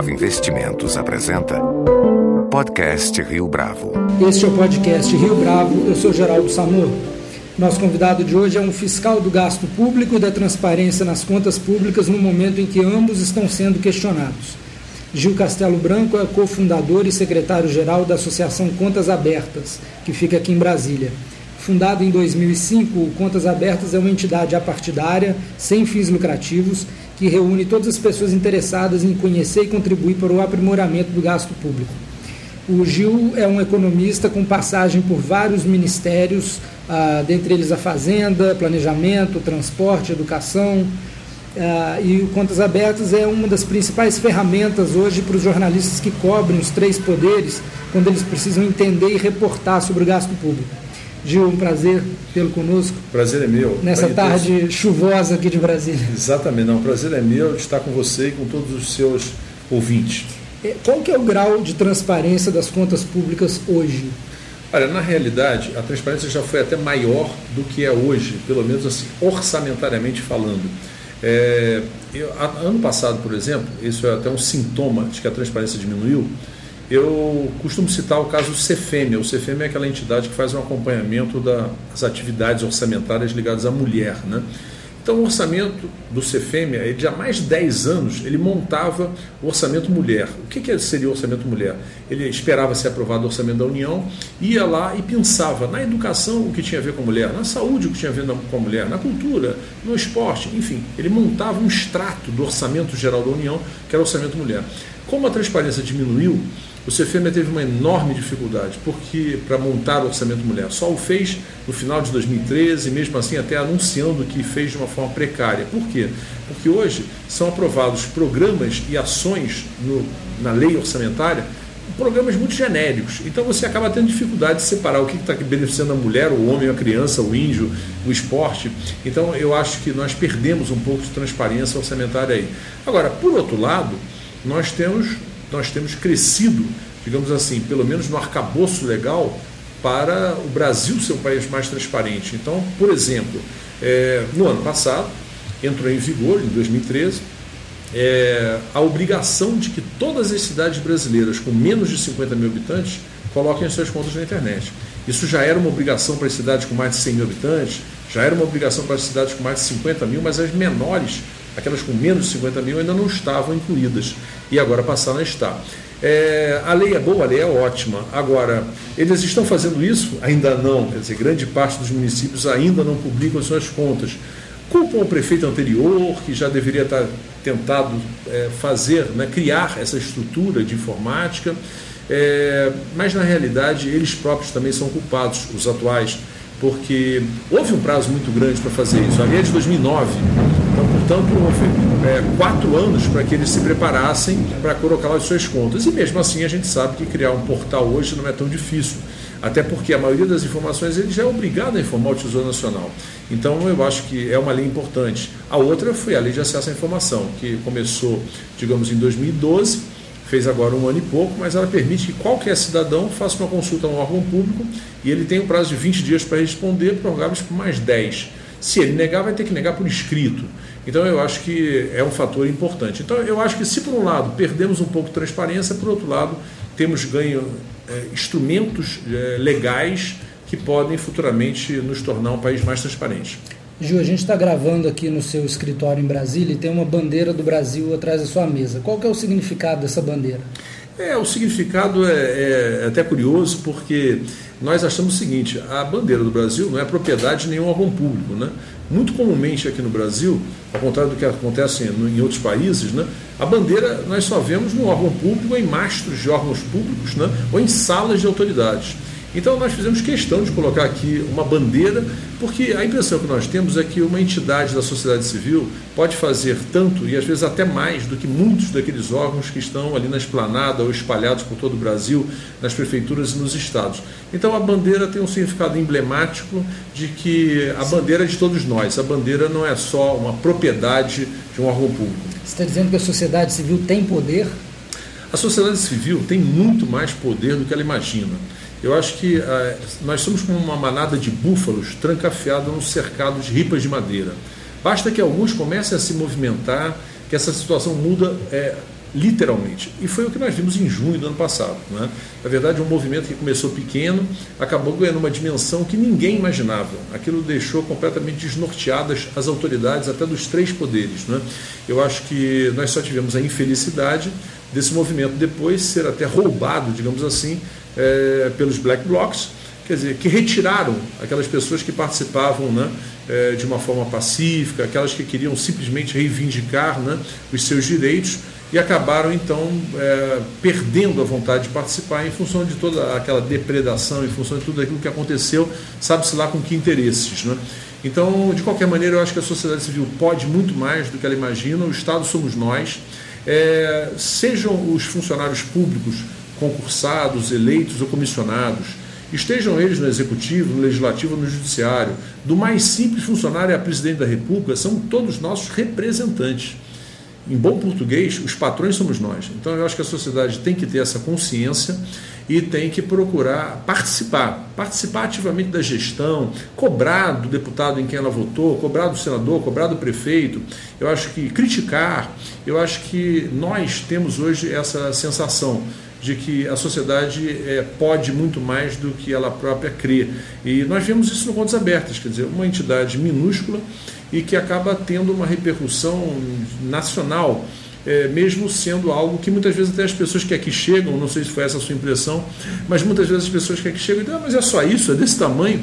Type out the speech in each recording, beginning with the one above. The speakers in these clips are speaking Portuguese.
Bravo Investimentos apresenta Podcast Rio Bravo. Este é o podcast Rio Bravo, eu sou Geraldo Samor. Nosso convidado de hoje é um fiscal do gasto público e da transparência nas contas públicas no momento em que ambos estão sendo questionados. Gil Castelo Branco é cofundador e secretário-geral da Associação Contas Abertas, que fica aqui em Brasília. Fundado em 2005, o Contas Abertas é uma entidade apartidária, sem fins lucrativos, que reúne todas as pessoas interessadas em conhecer e contribuir para o aprimoramento do gasto público. O Gil é um economista com passagem por vários ministérios, ah, dentre eles a Fazenda, Planejamento, Transporte, Educação. Ah, e o Contas Abertas é uma das principais ferramentas hoje para os jornalistas que cobrem os três poderes quando eles precisam entender e reportar sobre o gasto público. Gil, um prazer tê-lo conosco. Prazer é meu. Nessa tarde chuvosa aqui de Brasília. Exatamente, não. Prazer é meu de estar com você e com todos os seus ouvintes. Qual que é o grau de transparência das contas públicas hoje? Olha, na realidade, a transparência já foi até maior do que é hoje, pelo menos assim, orçamentariamente falando. É, eu, ano passado, por exemplo, isso é até um sintoma de que a transparência diminuiu. Eu costumo citar o caso CFM. O CFM é aquela entidade que faz um acompanhamento das atividades orçamentárias ligadas à mulher. Né? Então, o orçamento do CFM, ele, há mais de 10 anos, ele montava o orçamento mulher. O que, que seria o orçamento mulher? Ele esperava ser aprovado o orçamento da União, ia lá e pensava na educação o que tinha a ver com a mulher, na saúde o que tinha a ver com a mulher, na cultura, no esporte, enfim. Ele montava um extrato do orçamento geral da União, que era o orçamento mulher. Como a transparência diminuiu, o CFM teve uma enorme dificuldade porque para montar o orçamento mulher só o fez no final de 2013, mesmo assim até anunciando que fez de uma forma precária. Por quê? Porque hoje são aprovados programas e ações no, na lei orçamentária, programas muito genéricos. Então você acaba tendo dificuldade de separar o que está beneficiando a mulher, o homem, a criança, o índio, o esporte. Então eu acho que nós perdemos um pouco de transparência orçamentária aí. Agora, por outro lado, nós temos nós temos crescido, digamos assim, pelo menos no arcabouço legal, para o Brasil ser um país mais transparente. Então, por exemplo, é, no ano passado, entrou em vigor, em 2013, é, a obrigação de que todas as cidades brasileiras com menos de 50 mil habitantes coloquem as suas contas na internet. Isso já era uma obrigação para as cidades com mais de 100 mil habitantes, já era uma obrigação para as cidades com mais de 50 mil, mas as menores aquelas com menos de 50 mil ainda não estavam incluídas e agora passaram a estar. É, a lei é boa, a lei é ótima. Agora, eles estão fazendo isso? Ainda não. Quer dizer, grande parte dos municípios ainda não publicam suas contas. Culpam o prefeito anterior, que já deveria estar tentado é, fazer, né, criar essa estrutura de informática, é, mas na realidade eles próprios também são culpados, os atuais, porque houve um prazo muito grande para fazer isso. A lei é de 2009 Portanto, houve é, quatro anos para que eles se preparassem para colocar as suas contas. E mesmo assim, a gente sabe que criar um portal hoje não é tão difícil. Até porque a maioria das informações ele já é obrigado a informar o Tesouro Nacional. Então, eu acho que é uma lei importante. A outra foi a Lei de Acesso à Informação, que começou, digamos, em 2012 fez agora um ano e pouco, mas ela permite que qualquer cidadão faça uma consulta a um órgão público e ele tem um prazo de 20 dias para responder, prorrogáveis por mais 10. Se ele negar, vai ter que negar por escrito. Então eu acho que é um fator importante. Então eu acho que se por um lado perdemos um pouco de transparência, por outro lado temos ganho é, instrumentos é, legais que podem futuramente nos tornar um país mais transparente. Ju, a gente está gravando aqui no seu escritório em Brasília e tem uma bandeira do Brasil atrás da sua mesa. Qual que é o significado dessa bandeira? É, o significado é, é até curioso porque nós achamos o seguinte: a bandeira do Brasil não é propriedade de nenhum órgão público. Né? Muito comumente aqui no Brasil, ao contrário do que acontece em outros países, né, a bandeira nós só vemos no órgão público, em mastros de órgãos públicos né, ou em salas de autoridades. Então nós fizemos questão de colocar aqui uma bandeira, porque a impressão que nós temos é que uma entidade da sociedade civil pode fazer tanto e às vezes até mais do que muitos daqueles órgãos que estão ali na esplanada ou espalhados por todo o Brasil, nas prefeituras e nos estados. Então a bandeira tem um significado emblemático de que a bandeira é de todos nós, a bandeira não é só uma propriedade de um órgão público. Você está dizendo que a sociedade civil tem poder? A sociedade civil tem muito mais poder do que ela imagina. Eu acho que uh, nós somos como uma manada de búfalos trancafiada num cercado de ripas de madeira. Basta que alguns comecem a se movimentar, que essa situação muda é, literalmente. E foi o que nós vimos em junho do ano passado. Né? Na verdade, um movimento que começou pequeno acabou ganhando uma dimensão que ninguém imaginava. Aquilo deixou completamente desnorteadas as autoridades, até dos três poderes. Né? Eu acho que nós só tivemos a infelicidade desse movimento depois ser até roubado, digamos assim, é, pelos black blocs, quer dizer, que retiraram aquelas pessoas que participavam né, é, de uma forma pacífica, aquelas que queriam simplesmente reivindicar né, os seus direitos e acabaram então é, perdendo a vontade de participar em função de toda aquela depredação, em função de tudo aquilo que aconteceu, sabe-se lá com que interesses. Né? Então, de qualquer maneira, eu acho que a sociedade civil pode muito mais do que ela imagina, o Estado somos nós, é, sejam os funcionários públicos concursados, eleitos ou comissionados, estejam eles no executivo, no legislativo ou no judiciário, do mais simples funcionário a presidente da República, são todos nossos representantes em bom português, os patrões somos nós. Então eu acho que a sociedade tem que ter essa consciência e tem que procurar participar, participar ativamente da gestão, cobrar do deputado em quem ela votou, cobrar do senador, cobrar do prefeito. Eu acho que criticar, eu acho que nós temos hoje essa sensação de que a sociedade é, pode muito mais do que ela própria crê. E nós vemos isso no Contas Abertas, quer dizer, uma entidade minúscula e que acaba tendo uma repercussão nacional, é, mesmo sendo algo que muitas vezes até as pessoas que aqui chegam, não sei se foi essa a sua impressão, mas muitas vezes as pessoas que aqui chegam dizem, ah, mas é só isso, é desse tamanho.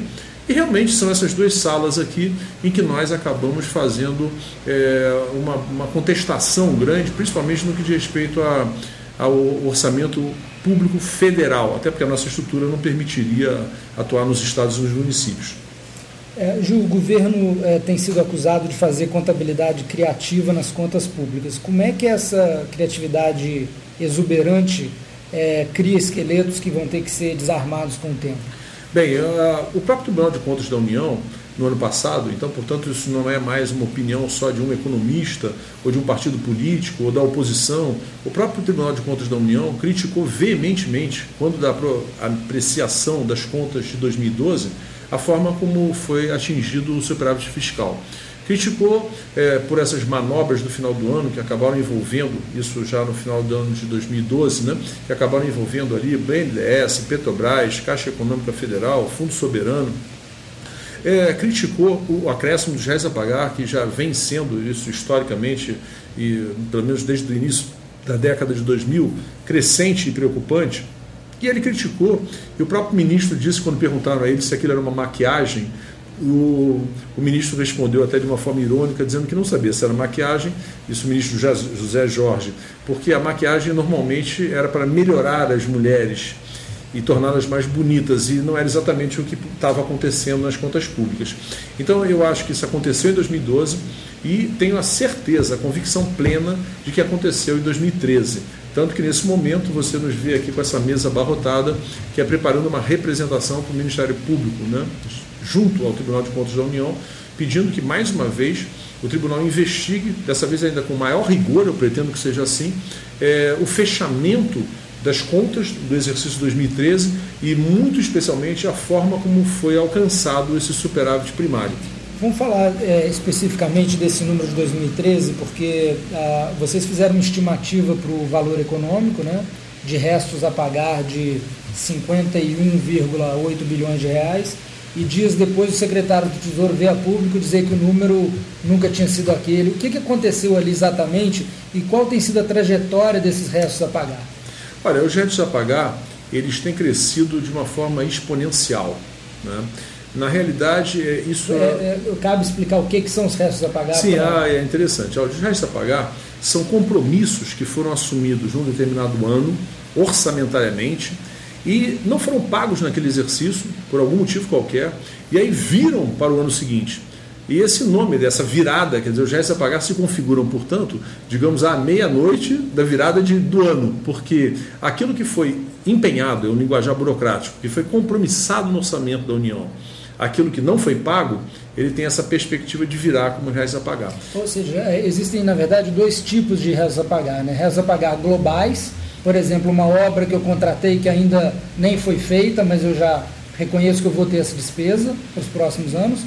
E realmente são essas duas salas aqui em que nós acabamos fazendo é, uma, uma contestação grande, principalmente no que diz respeito a, ao orçamento público federal, até porque a nossa estrutura não permitiria atuar nos estados e nos municípios. É, Gil, o governo é, tem sido acusado de fazer contabilidade criativa nas contas públicas. Como é que essa criatividade exuberante é, cria esqueletos que vão ter que ser desarmados com o tempo? Bem, uh, o próprio Tribunal de Contas da União, no ano passado, então, portanto, isso não é mais uma opinião só de um economista ou de um partido político ou da oposição. O próprio Tribunal de Contas da União criticou veementemente, quando da apreciação das contas de 2012, a forma como foi atingido o superávit fiscal. Criticou é, por essas manobras do final do ano que acabaram envolvendo, isso já no final do ano de 2012, né, que acabaram envolvendo ali BNDES, Petrobras, Caixa Econômica Federal, Fundo Soberano, é, criticou o acréscimo dos reais a pagar, que já vem sendo isso historicamente, e pelo menos desde o início da década de 2000, crescente e preocupante, e ele criticou, e o próprio ministro disse, quando perguntaram a ele se aquilo era uma maquiagem, o, o, ministro respondeu até de uma forma irônica, dizendo que não sabia se era maquiagem, isso o ministro José Jorge, porque a maquiagem normalmente era para melhorar as mulheres e torná-las mais bonitas, e não era exatamente o que estava acontecendo nas contas públicas. Então eu acho que isso aconteceu em 2012 e tenho a certeza, a convicção plena de que aconteceu em 2013. Tanto que nesse momento você nos vê aqui com essa mesa abarrotada, que é preparando uma representação para o Ministério Público, né, junto ao Tribunal de Contas da União, pedindo que mais uma vez o tribunal investigue, dessa vez ainda com maior rigor, eu pretendo que seja assim, é, o fechamento das contas do exercício 2013 e, muito especialmente, a forma como foi alcançado esse superávit primário. Vamos falar é, especificamente desse número de 2013, porque ah, vocês fizeram uma estimativa para o valor econômico, né, de restos a pagar de 51,8 bilhões de reais, e dias depois o secretário do Tesouro veio a público dizer que o número nunca tinha sido aquele. O que, que aconteceu ali exatamente e qual tem sido a trajetória desses restos a pagar? Olha, os restos a pagar, eles têm crescido de uma forma exponencial. Né? Na realidade, é, isso. É, é, cabe explicar o que, que são os restos a pagar? Sim, ah, é interessante. Os restos a pagar são compromissos que foram assumidos num determinado ano, orçamentariamente, e não foram pagos naquele exercício, por algum motivo qualquer, e aí viram para o ano seguinte. E esse nome dessa virada, quer dizer, os restos a pagar se configuram, portanto, digamos, à meia-noite da virada de, do ano, porque aquilo que foi empenhado, é um linguajar burocrático, que foi compromissado no orçamento da União, aquilo que não foi pago, ele tem essa perspectiva de virar como reais a pagar. Ou seja, é, existem, na verdade, dois tipos de reais a pagar. Né? Reais a pagar globais, por exemplo, uma obra que eu contratei que ainda nem foi feita, mas eu já reconheço que eu vou ter essa despesa para os próximos anos,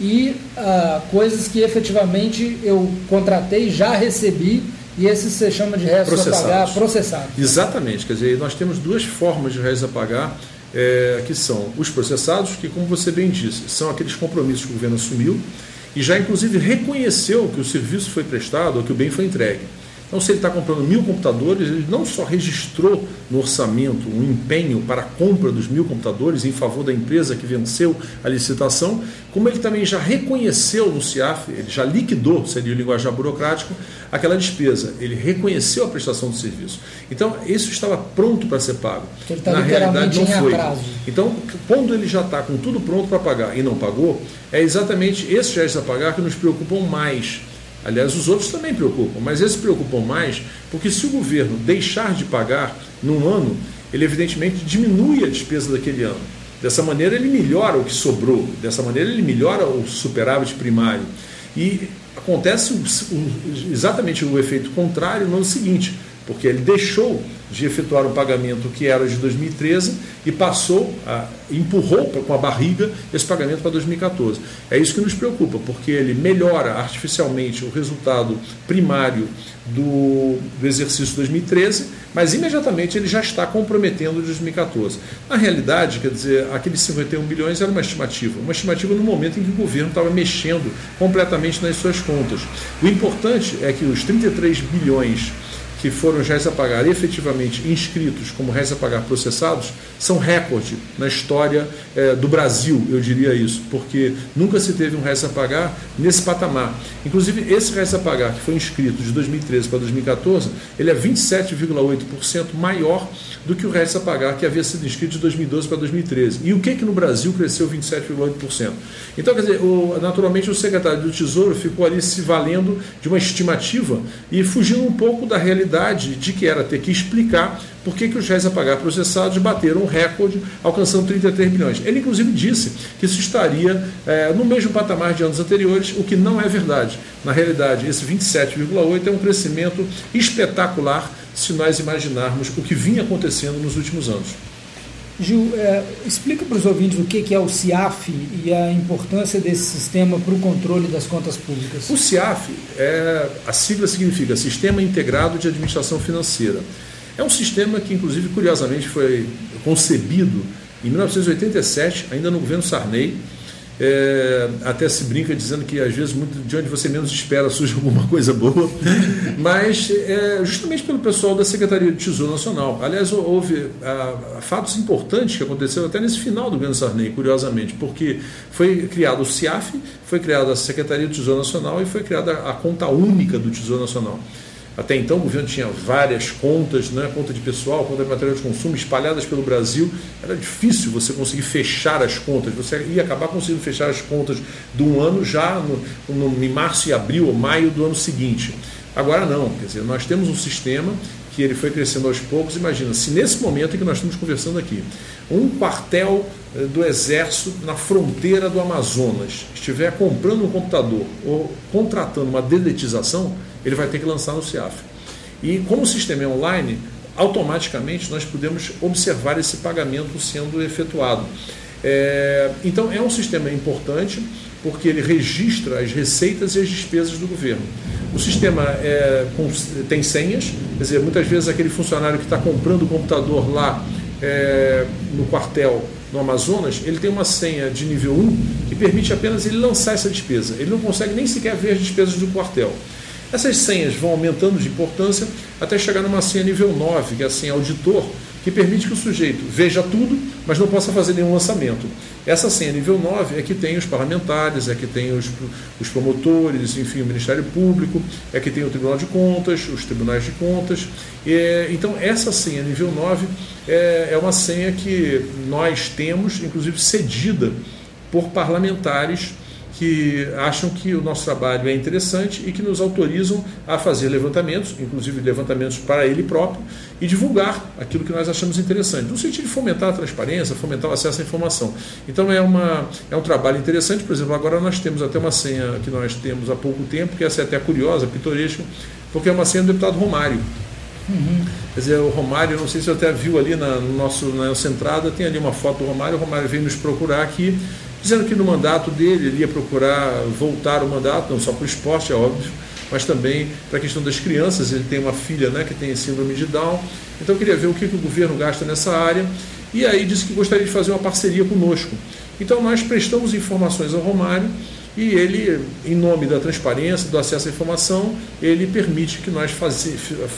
e ah, coisas que efetivamente eu contratei, já recebi E esses você chama de restos a pagar processados. Exatamente, quer dizer, nós temos duas formas de restos a pagar, é, que são os processados, que, como você bem disse, são aqueles compromissos que o governo assumiu e já, inclusive, reconheceu que o serviço foi prestado ou que o bem foi entregue. Então, se ele está comprando mil computadores, ele não só registrou no orçamento um empenho para a compra dos mil computadores em favor da empresa que venceu a licitação, como ele também já reconheceu no CIAF, ele já liquidou, seria o linguajar burocrático, aquela despesa. Ele reconheceu a prestação do serviço. Então, isso estava pronto para ser pago. Tá Na realidade, não foi. Atraso. Então, quando ele já está com tudo pronto para pagar e não pagou, é exatamente esses gestos a pagar que nos preocupam mais Aliás, os outros também preocupam, mas eles preocupam mais porque se o governo deixar de pagar num ano, ele evidentemente diminui a despesa daquele ano. Dessa maneira ele melhora o que sobrou, dessa maneira ele melhora o superávit primário. E acontece exatamente o efeito contrário no ano seguinte, porque ele deixou de efetuar um pagamento que era de 2013 e passou, a, empurrou com a barriga esse pagamento para 2014. É isso que nos preocupa, porque ele melhora artificialmente o resultado primário do, do exercício 2013, mas imediatamente ele já está comprometendo o de 2014. Na realidade, quer dizer, aqueles 51 bilhões era uma estimativa, uma estimativa no momento em que o governo estava mexendo completamente nas suas contas. O importante é que os 33 bilhões que foram réis a pagar efetivamente inscritos como réis a pagar processados são recorde na história é, do Brasil, eu diria isso, porque nunca se teve um réis a pagar nesse patamar. Inclusive, esse réis a pagar que foi inscrito de 2013 para 2014, ele é 27,8% maior do que o réis a pagar que havia sido inscrito de 2012 para 2013. E o que que no Brasil cresceu 27,8%? Então, quer dizer, o, naturalmente o secretário do Tesouro ficou ali se valendo de uma estimativa e fugindo um pouco da realidade de que era ter que explicar por que, os réis a pagar processados bateram um recorde, alcançando 33 bilhões. Ele, inclusive, disse que isso estaria é, no mesmo patamar de anos anteriores, o que não é verdade. Na realidade, esse 27,8 é um crescimento espetacular se nós imaginarmos o que vinha acontecendo nos últimos anos. Gil, é, explica para os ouvintes o que é o CIAF e a importância desse sistema para o controle das contas públicas. O CIAF, é, a sigla significa Sistema Integrado de Administração Financeira. É um sistema que, inclusive, curiosamente, foi concebido em 1987, ainda no governo Sarney, é, até se brinca dizendo que às vezes muito, de onde você menos espera surge alguma coisa boa, mas é, justamente pelo pessoal da Secretaria de Tesouro Nacional. Aliás, houve a, a, fatos importantes que aconteceram até nesse final do governo Sarney, curiosamente, porque foi criado o CIAF, foi criada a Secretaria de Tesouro Nacional e foi criada a conta única do Tesouro Nacional. Até então, o governo tinha várias contas, né, conta de pessoal, conta de material de consumo espalhadas pelo Brasil. Era difícil você conseguir fechar as contas. Você ia acabar conseguindo fechar as contas de um ano já no, no, em março e abril ou maio do ano seguinte. Agora não, quer dizer, nós temos um sistema que ele foi crescendo aos poucos. Imagina, se nesse momento em que nós estamos conversando aqui, um quartel eh, do Exército na fronteira do Amazonas estiver comprando um computador ou contratando uma dedetização, ele vai ter que lançar no CIAF. E como o sistema é online, automaticamente nós podemos observar esse pagamento sendo efetuado. É, então é um sistema importante porque ele registra as receitas e as despesas do governo. O sistema é, tem senhas, quer dizer, muitas vezes aquele funcionário que está comprando o computador lá é, no quartel no Amazonas, ele tem uma senha de nível 1 que permite apenas ele lançar essa despesa. Ele não consegue nem sequer ver as despesas do quartel. Essas senhas vão aumentando de importância até chegar numa senha nível 9, que é a senha auditor, que permite que o sujeito veja tudo, mas não possa fazer nenhum lançamento. Essa senha nível 9 é que tem os parlamentares, é que tem os, os promotores, enfim, o Ministério Público, é que tem o Tribunal de Contas, os tribunais de contas. Então, essa senha nível 9 é, é uma senha que nós temos, inclusive cedida por parlamentares que acham que o nosso trabalho é interessante e que nos autorizam a fazer levantamentos, inclusive levantamentos para ele próprio, e divulgar aquilo que nós achamos interessante, no sentido de fomentar a transparência, fomentar o acesso à informação. Então é, uma, é um trabalho interessante, por exemplo, agora nós temos até uma senha que nós temos há pouco tempo, que essa é até curiosa, pitoresca, porque é uma senha do deputado Romário. Uhum. Quer dizer, o Romário, não sei se você até viu ali na, no nosso, na nossa entrada, tem ali uma foto do Romário, o Romário veio nos procurar aqui dizendo que no mandato dele ele ia procurar voltar o mandato, não só para o esporte, é óbvio, mas também para a questão das crianças. Ele tem uma filha né, que tem síndrome de Down, então queria ver o que, que o governo gasta nessa área. E aí disse que gostaria de fazer uma parceria conosco. Então nós prestamos informações ao Romário e ele, em nome da transparência, do acesso à informação, ele permite que nós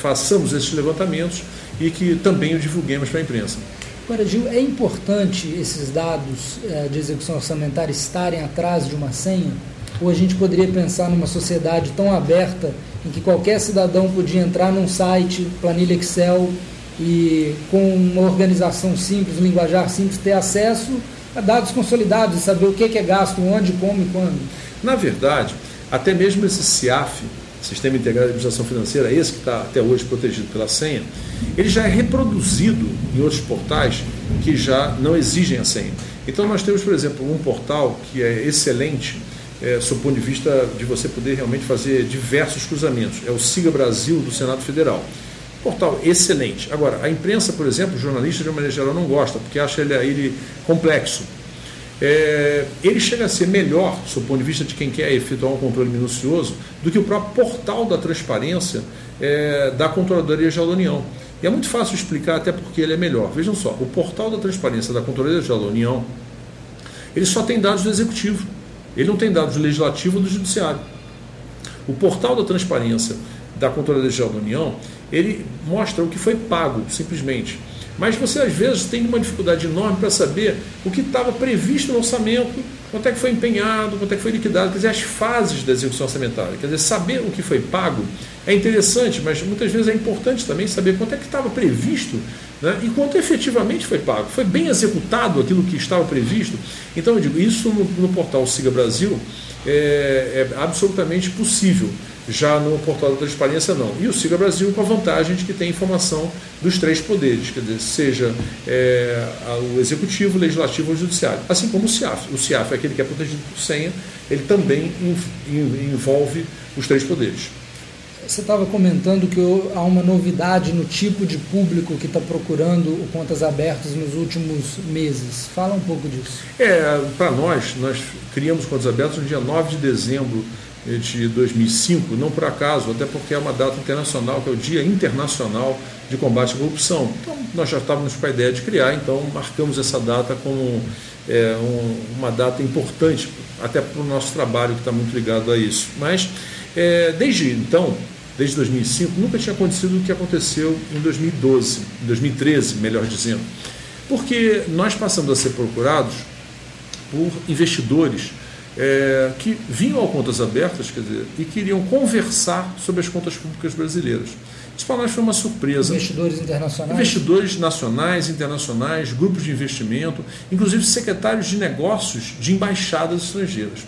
façamos esses levantamentos e que também o divulguemos para a imprensa. Agora, Gil, é importante esses dados é, de execução orçamentária estarem atrás de uma senha? Ou a gente poderia pensar numa sociedade tão aberta em que qualquer cidadão podia entrar num site, planilha Excel e com uma organização simples, linguajar simples, ter acesso a dados consolidados e saber o que é gasto, onde, como e quando? Na verdade, até mesmo esse CIAF, Sistema Integrado de Administração Financeira, esse que está até hoje protegido pela senha, ele já é reproduzido em outros portais que já não exigem a senha. Então nós temos, por exemplo, um portal que é excelente, é, sob o ponto de vista de você poder realmente fazer diversos cruzamentos. É o Siga Brasil do Senado Federal. Portal excelente. Agora, a imprensa, por exemplo, jornalista de uma maneira geral não gosta, porque acha ele, ele complexo. É, ele chega a ser melhor, sob o ponto de vista de quem quer efetuar um controle minucioso, do que o próprio portal da transparência é, da Controladoria Geral da União. E é muito fácil explicar, até porque ele é melhor. Vejam só, o portal da transparência da Controladoria Geral da União, ele só tem dados do Executivo. Ele não tem dados do Legislativo ou do Judiciário. O portal da transparência da Controladoria Geral da União, ele mostra o que foi pago, simplesmente. Mas você, às vezes, tem uma dificuldade enorme para saber o que estava previsto no orçamento, quanto é que foi empenhado, quanto é que foi liquidado, quer dizer, as fases da execução orçamentária. Quer dizer, saber o que foi pago é interessante, mas muitas vezes é importante também saber quanto é que estava previsto né, e quanto efetivamente foi pago. Foi bem executado aquilo que estava previsto? Então, eu digo, isso no, no portal Siga Brasil é, é absolutamente possível já no portal da transparência não. E o Siga Brasil com a vantagem de que tem informação dos três poderes, quer dizer, seja é, o executivo, o legislativo ou o judiciário, assim como o CIAF. O CIAF é aquele que é protegido por senha, ele também envolve os três poderes. Você estava comentando que há uma novidade no tipo de público que está procurando o Contas Abertas nos últimos meses. Fala um pouco disso. É, para nós, nós criamos Contas Abertas no dia 9 de dezembro de 2005, não por acaso, até porque é uma data internacional, que é o Dia Internacional de Combate à Corrupção. Então, nós já estávamos com a ideia de criar, então marcamos essa data como é, um, uma data importante, até para o nosso trabalho que está muito ligado a isso. Mas, é, desde então, desde 2005, nunca tinha acontecido o que aconteceu em 2012, em 2013, melhor dizendo. Porque nós passamos a ser procurados por investidores é, que vinham ao Contas Abertas quer dizer, e queriam conversar sobre as contas públicas brasileiras. Isso para nós foi uma surpresa. Investidores internacionais? Investidores nacionais, internacionais, grupos de investimento, inclusive secretários de negócios de embaixadas estrangeiras.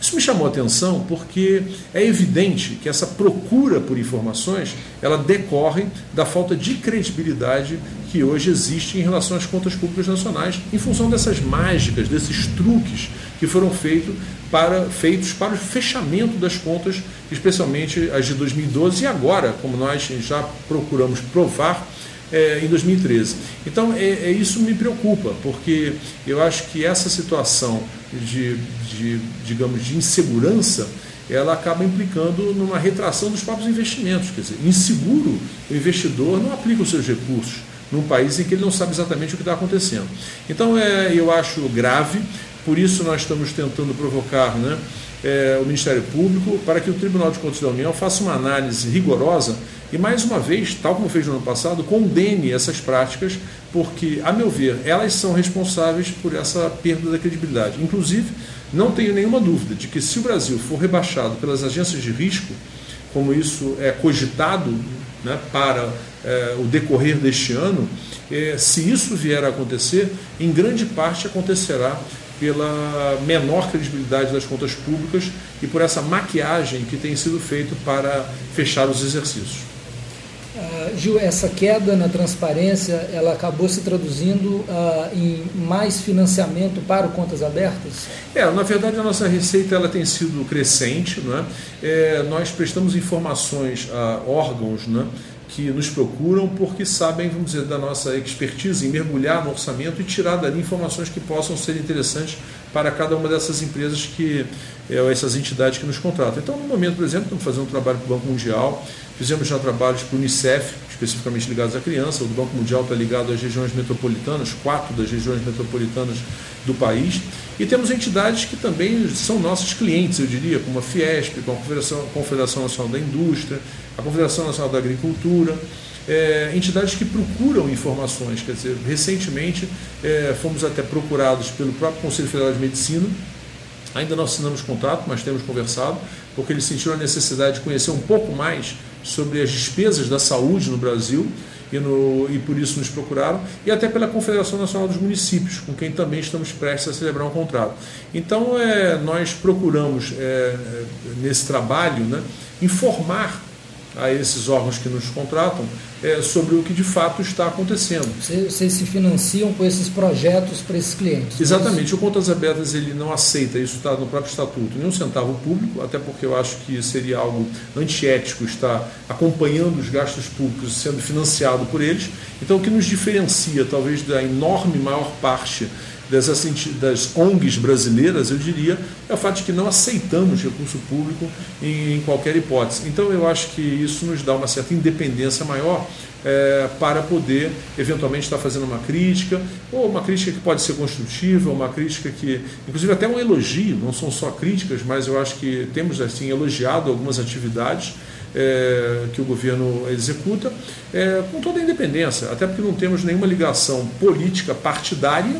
Isso me chamou a atenção porque é evidente que essa procura por informações ela decorre da falta de credibilidade que hoje existe em relação às contas públicas nacionais, em função dessas mágicas, desses truques que foram feito para, feitos para o fechamento das contas, especialmente as de 2012 e agora, como nós já procuramos provar, é, em 2013. Então, é, é, isso me preocupa, porque eu acho que essa situação de, de, digamos, de insegurança, ela acaba implicando numa retração dos próprios investimentos. Quer dizer, inseguro, o investidor não aplica os seus recursos num país em que ele não sabe exatamente o que está acontecendo. Então, é, eu acho grave, por isso nós estamos tentando provocar né, é, o Ministério Público para que o Tribunal de Contas da União faça uma análise rigorosa e, mais uma vez, tal como fez no ano passado, condene essas práticas, porque, a meu ver, elas são responsáveis por essa perda da credibilidade. Inclusive, não tenho nenhuma dúvida de que, se o Brasil for rebaixado pelas agências de risco, como isso é cogitado né, para é, o decorrer deste ano, é, se isso vier a acontecer, em grande parte acontecerá pela menor credibilidade das contas públicas e por essa maquiagem que tem sido feita para fechar os exercícios. Uh, Gil, essa queda na transparência, ela acabou se traduzindo uh, em mais financiamento para o Contas Abertas? É, na verdade a nossa receita ela tem sido crescente, não é? é nós prestamos informações a órgãos, né? Que nos procuram porque sabem, vamos dizer, da nossa expertise em mergulhar no orçamento e tirar dali informações que possam ser interessantes para cada uma dessas empresas que é, essas entidades que nos contratam. Então, no momento, por exemplo, estamos fazendo um trabalho para o Banco Mundial, fizemos já trabalhos para o Unicef, especificamente ligados à criança. O Banco Mundial está ligado às regiões metropolitanas, quatro das regiões metropolitanas do país. E temos entidades que também são nossos clientes, eu diria, como a Fiesp, como a Confederação, Confederação Nacional da Indústria, a Confederação Nacional da Agricultura. É, entidades que procuram informações. Quer dizer, recentemente é, fomos até procurados pelo próprio Conselho Federal de Medicina. Ainda não assinamos contrato, mas temos conversado, porque eles sentiram a necessidade de conhecer um pouco mais sobre as despesas da saúde no Brasil e, no, e por isso nos procuraram, e até pela Confederação Nacional dos Municípios, com quem também estamos prestes a celebrar um contrato. Então, é, nós procuramos, é, é nesse trabalho, né, informar a esses órgãos que nos contratam é, sobre o que de fato está acontecendo. Vocês se financiam com esses projetos para esses clientes? É Exatamente. O Contas Abertas ele não aceita, isso está no próprio estatuto, nenhum centavo público, até porque eu acho que seria algo antiético estar acompanhando os gastos públicos sendo financiado por eles. Então, o que nos diferencia, talvez, da enorme maior parte dessas, das ONGs brasileiras, eu diria, é o fato de que não aceitamos recurso público em, em qualquer hipótese. Então, eu acho que isso nos dá uma certa independência maior é, para poder eventualmente estar fazendo uma crítica, ou uma crítica que pode ser construtiva, uma crítica que, inclusive até um elogio, não são só críticas, mas eu acho que temos assim elogiado algumas atividades é, que o governo executa, é, com toda a independência, até porque não temos nenhuma ligação política partidária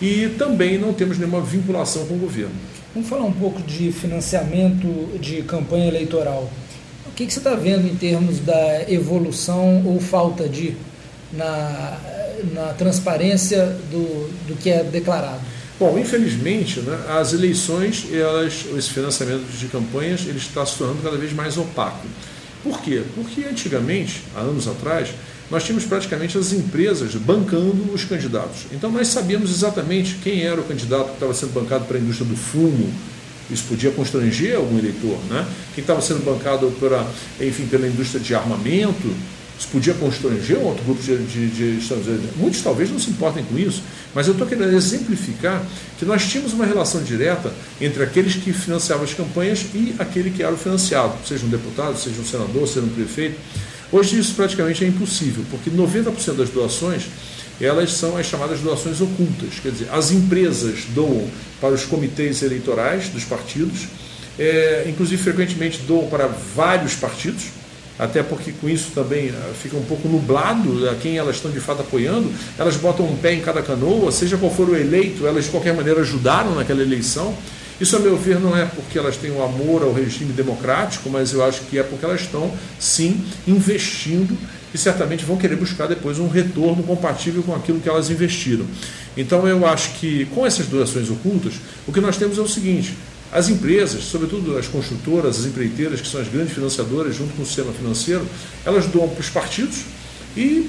e também não temos nenhuma vinculação com o governo. Vamos falar um pouco de financiamento de campanha eleitoral. O que, que você está vendo em termos da evolução ou falta de na, na transparência do, do que é declarado? Bom, infelizmente, né, as eleições, elas, esse financiamento de campanhas, ele está se tornando cada vez mais opaco. Por quê? Porque antigamente, há anos atrás, nós tínhamos praticamente as empresas bancando os candidatos. Então nós sabíamos exatamente quem era o candidato que estava sendo bancado para a indústria do fumo. Isso podia constranger algum eleitor, né? Quem estava sendo bancado pela, enfim, pela indústria de armamento, isso podia constranger um outro grupo de, de, de Muitos talvez não se importem com isso, mas eu estou querendo exemplificar que nós tínhamos uma relação direta entre aqueles que financiavam as campanhas e aquele que era o financiado, seja um deputado, seja um senador, seja um prefeito. Hoje isso praticamente é impossível, porque 90% das doações elas são as chamadas doações ocultas, quer dizer, as empresas doam para os comitês eleitorais dos partidos, é, inclusive frequentemente doam para vários partidos, até porque com isso também ah, fica um pouco nublado a quem elas estão de fato apoiando, elas botam um pé em cada canoa, seja qual for o eleito, elas de qualquer maneira ajudaram naquela eleição. Isso, a meu ver, não é porque elas têm um amor ao regime democrático, mas eu acho que é porque elas estão, sim, investindo e certamente vão querer buscar depois um retorno compatível com aquilo que elas investiram. Então, eu acho que com essas doações ocultas, o que nós temos é o seguinte: as empresas, sobretudo as construtoras, as empreiteiras, que são as grandes financiadoras junto com o sistema financeiro, elas doam para os partidos e,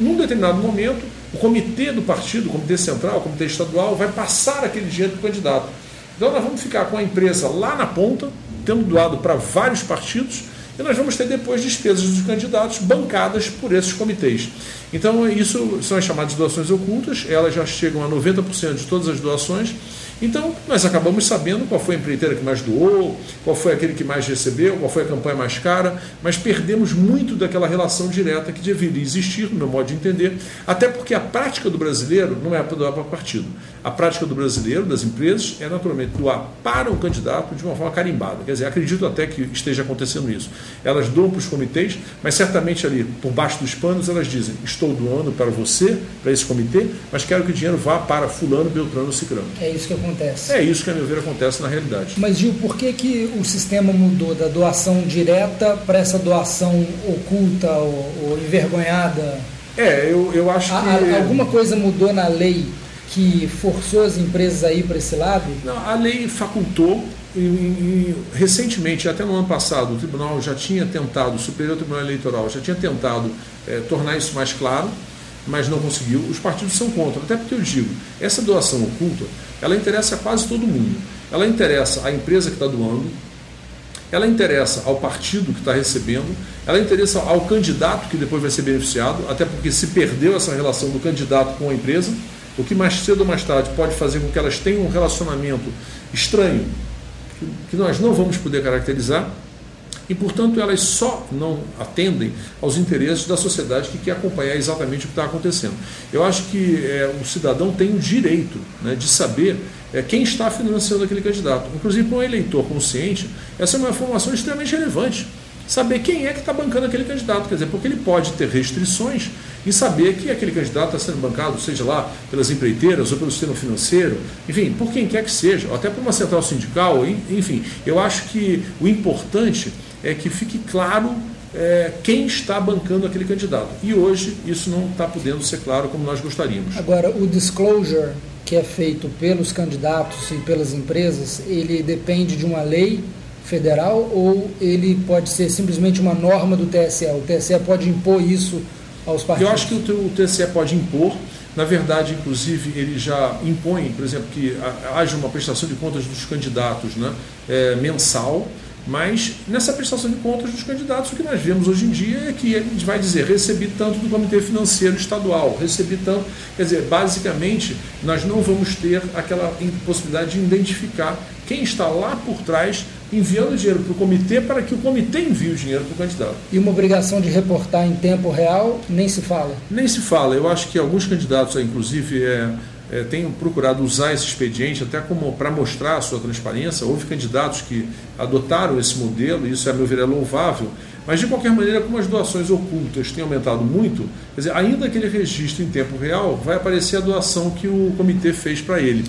num determinado momento, o comitê do partido, o comitê central, o comitê estadual, vai passar aquele dinheiro para o candidato. Então nós vamos ficar com a empresa lá na ponta, tendo doado para vários partidos, e nós vamos ter depois despesas dos candidatos bancadas por esses comitês. Então, isso são as chamadas doações ocultas, elas já chegam a 90% de todas as doações, então, nós acabamos sabendo qual foi a empreiteira que mais doou, qual foi aquele que mais recebeu, qual foi a campanha mais cara, mas perdemos muito daquela relação direta que deveria existir, no meu modo de entender, até porque a prática do brasileiro não é doar para partido. A prática do brasileiro, das empresas, é naturalmente doar para o candidato de uma forma carimbada. Quer dizer, acredito até que esteja acontecendo isso. Elas doam para os comitês, mas certamente ali, por baixo dos panos, elas dizem: estou doando para você, para esse comitê, mas quero que o dinheiro vá para Fulano, Beltrano, Cicrano. É isso que eu acontece. É isso que, a meu ver, acontece na realidade. Mas, Gil, por que, que o sistema mudou da doação direta para essa doação oculta ou, ou envergonhada? É, eu, eu acho que. A, alguma coisa mudou na lei que forçou as empresas a ir para esse lado? Não, a lei facultou e, e, recentemente, até no ano passado, o tribunal já tinha tentado, o Superior Tribunal Eleitoral já tinha tentado é, tornar isso mais claro, mas não conseguiu. Os partidos são contra, até porque eu digo, essa doação oculta, ela interessa a quase todo mundo. Ela interessa à empresa que está doando, ela interessa ao partido que está recebendo, ela interessa ao candidato que depois vai ser beneficiado, até porque se perdeu essa relação do candidato com a empresa, o que mais cedo ou mais tarde pode fazer com que elas tenham um relacionamento estranho que nós não vamos poder caracterizar e, portanto, elas só não atendem aos interesses da sociedade que quer acompanhar exatamente o que está acontecendo. Eu acho que é, o cidadão tem o direito né, de saber é, quem está financiando aquele candidato. Inclusive, para um eleitor consciente, essa é uma informação extremamente relevante saber quem é que está bancando aquele candidato, quer dizer, porque ele pode ter restrições e saber que aquele candidato está sendo bancado, seja lá pelas empreiteiras ou pelo sistema financeiro, enfim, por quem quer que seja, ou até por uma central sindical, enfim. Eu acho que o importante é que fique claro é, quem está bancando aquele candidato. E hoje isso não está podendo ser claro como nós gostaríamos. Agora, o disclosure que é feito pelos candidatos e pelas empresas, ele depende de uma lei federal ou ele pode ser simplesmente uma norma do TSE? O TSE pode impor isso aos partidos? Eu acho que o, TSE pode impor. Na verdade, inclusive, ele já impõe, por exemplo, que haja uma prestação de contas dos candidatos né, é, mensal. Mas nessa prestação de contas dos candidatos, o que nós vemos hoje em dia é que ele vai dizer: recebi tanto do Comitê Financeiro Estadual, recebi tanto. Quer dizer, basicamente, nós não vamos ter aquela possibilidade de identificar quem está lá por trás enviando dinheiro para o comitê para que o comitê envie o dinheiro para o candidato. E uma obrigação de reportar em tempo real, nem se fala? Nem se fala. Eu acho que alguns candidatos, inclusive, é, é, tenho procurado usar esse expediente até como para mostrar a sua transparência. Houve candidatos que adotaram esse modelo, e isso, a meu ver, é louvável. Mas, de qualquer maneira, como as doações ocultas têm aumentado muito, quer dizer, ainda que ele registre em tempo real, vai aparecer a doação que o comitê fez para ele.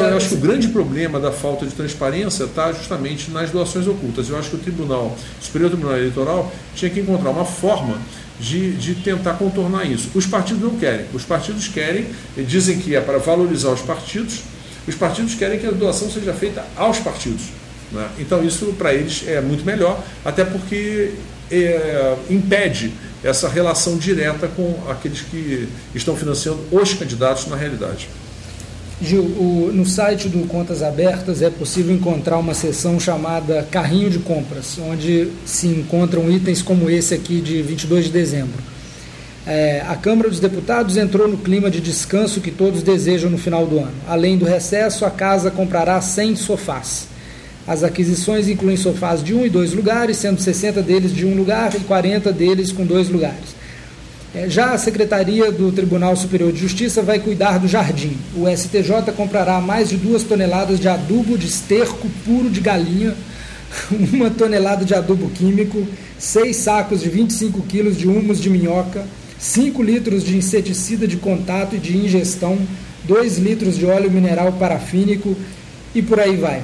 Então, eu acho que o grande problema da falta de transparência está justamente nas doações ocultas. Eu acho que o Tribunal, o Superior Tribunal Eleitoral, tinha que encontrar uma forma de, de tentar contornar isso. Os partidos não querem. Os partidos querem, dizem que é para valorizar os partidos, os partidos querem que a doação seja feita aos partidos. Né? Então, isso para eles é muito melhor, até porque é, impede essa relação direta com aqueles que estão financiando os candidatos na realidade. Gil, o, no site do Contas Abertas é possível encontrar uma seção chamada Carrinho de Compras, onde se encontram itens como esse aqui de 22 de dezembro. É, a Câmara dos Deputados entrou no clima de descanso que todos desejam no final do ano. Além do recesso, a casa comprará 100 sofás. As aquisições incluem sofás de um e dois lugares, sendo 60 deles de um lugar e 40 deles com dois lugares. É, já a Secretaria do Tribunal Superior de Justiça vai cuidar do jardim. O STJ comprará mais de duas toneladas de adubo de esterco puro de galinha, uma tonelada de adubo químico, seis sacos de 25 quilos de humus de minhoca, 5 litros de inseticida de contato e de ingestão, 2 litros de óleo mineral parafínico e por aí vai.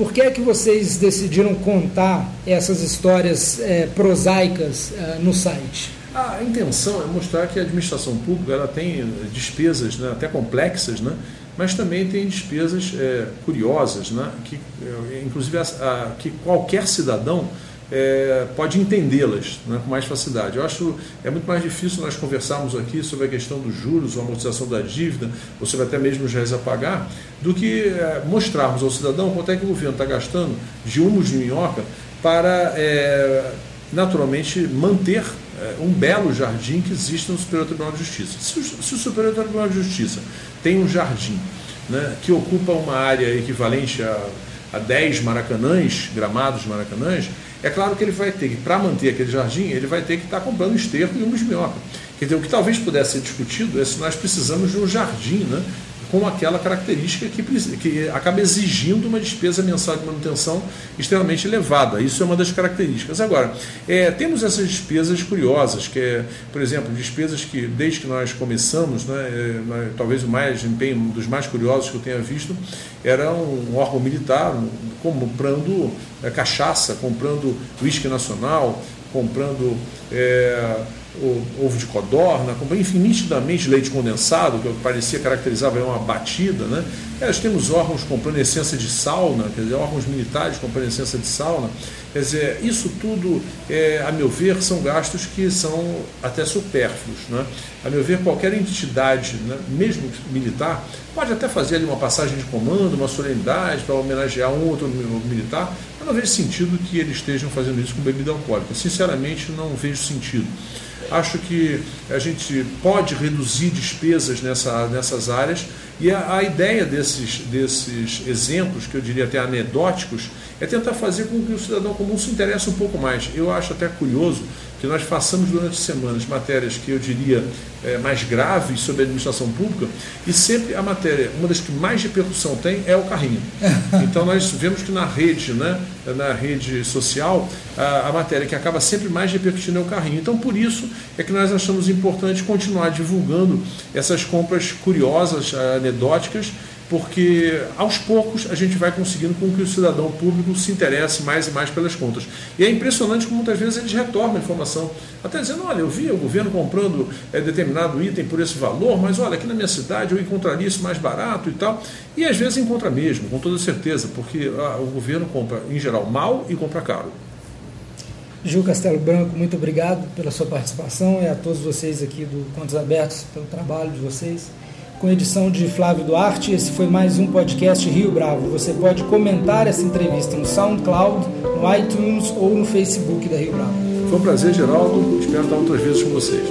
Por que é que vocês decidiram contar essas histórias é, prosaicas é, no site? A intenção é mostrar que a administração pública ela tem despesas né, até complexas, né, mas também tem despesas é, curiosas, né, que, é, inclusive a, a, que qualquer cidadão é, pode entendê-las né, com mais facilidade. Eu acho é muito mais difícil nós conversarmos aqui sobre a questão dos juros, a amortização da dívida, ou sobre até mesmo os reais a pagar, do que é, mostrarmos ao cidadão quanto é que o governo está gastando de humos de minhoca para é, naturalmente manter é, um belo jardim que existe no Superior Tribunal de Justiça. Se o, se o Superior Tribunal de Justiça tem um jardim né, que ocupa uma área equivalente a, a 10 maracanãs, gramados de maracanãs, é claro que ele vai ter que, para manter aquele jardim, ele vai ter que estar tá comprando esterco e humus minhoca. O que talvez pudesse ser discutido é se nós precisamos de um jardim, né, com aquela característica que, que acaba exigindo uma despesa mensal de manutenção extremamente elevada. Isso é uma das características. Agora, é, temos essas despesas curiosas, que é, por exemplo, despesas que desde que nós começamos, né, é, talvez o mais empenho, um dos mais curiosos que eu tenha visto, era um órgão militar comprando é, cachaça, comprando uísque nacional, comprando é, ovo de codorna, enfim, nitidamente leite condensado, que parecia caracterizava uma batida. Né? nós temos órgãos comprando essência de sauna, quer dizer, órgãos militares comprando essência de sauna. Quer dizer, isso tudo, é, a meu ver, são gastos que são até supérfluos. Né? A meu ver, qualquer entidade, né, mesmo militar, pode até fazer ali uma passagem de comando, uma solenidade para homenagear um outro militar, mas não vejo sentido que eles estejam fazendo isso com bebida alcoólica. Sinceramente, não vejo sentido. Acho que a gente pode reduzir despesas nessa, nessas áreas e a, a, ideia desses, desses exemplos, que eu diria até anedóticos, é tentar fazer com que o cidadão comum se interesse um pouco mais. Eu acho até curioso que nós façamos durante semanas matérias que eu diria é, mais graves sobre a administração pública e sempre a matéria, uma das que mais repercussão tem é o carrinho. Então nós vemos que na rede, né, na rede social, a, a matéria que acaba sempre mais repercutindo é o carrinho. Então por isso é que nós achamos importante continuar divulgando essas compras curiosas, anedóticas, porque aos poucos a gente vai conseguindo com que o cidadão público se interesse mais e mais pelas contas. E é impressionante como muitas vezes eles retornam a informação, até dizendo, olha, eu vi o governo comprando é, determinado item por esse valor, mas olha, aqui na minha cidade eu encontraria isso mais barato e tal. E às vezes encontra mesmo, com toda certeza, porque ah, o governo compra, em geral, mal e compra caro. Gil Castelo Branco, muito obrigado pela sua participação e a todos vocês aqui do Contos Abertos pelo trabalho de vocês com edição de Flávio Duarte. Esse foi mais um podcast Rio Bravo. Você pode comentar essa entrevista no SoundCloud, no iTunes ou no Facebook da Rio Bravo. Foi um prazer, Geraldo. Espero estar outras vezes com vocês.